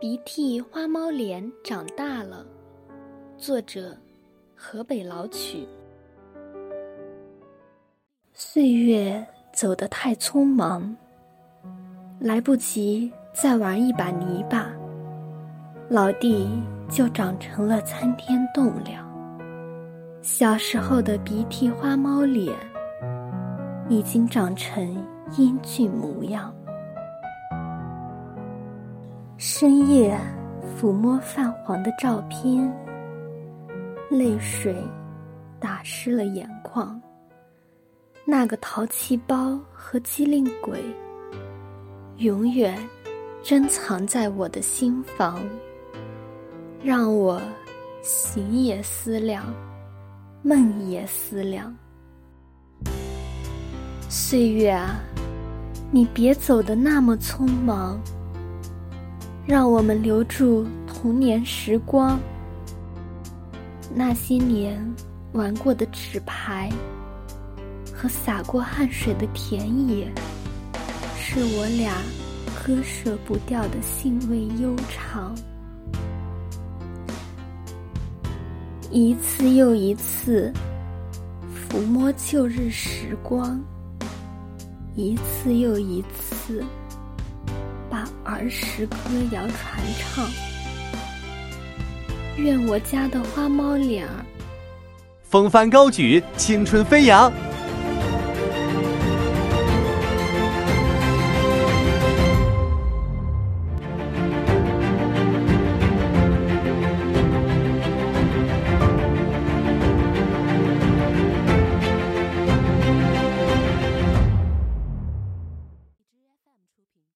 鼻涕花猫脸长大了。作者：河北老曲。岁月走得太匆忙，来不及再玩一把泥巴，老地就长成了参天栋梁。小时候的鼻涕花猫脸，已经长成英俊模样。深夜抚摸泛黄的照片，泪水打湿了眼眶。那个淘气包和机灵鬼，永远珍藏在我的心房，让我醒也思量，梦也思量。岁月啊，你别走的那么匆忙。让我们留住童年时光，那些年玩过的纸牌和洒过汗水的田野，是我俩割舍不掉的兴味悠长。一次又一次抚摸旧日时光，一次又一次。儿时歌谣传唱，愿我家的花猫脸儿风帆高举，青春飞扬。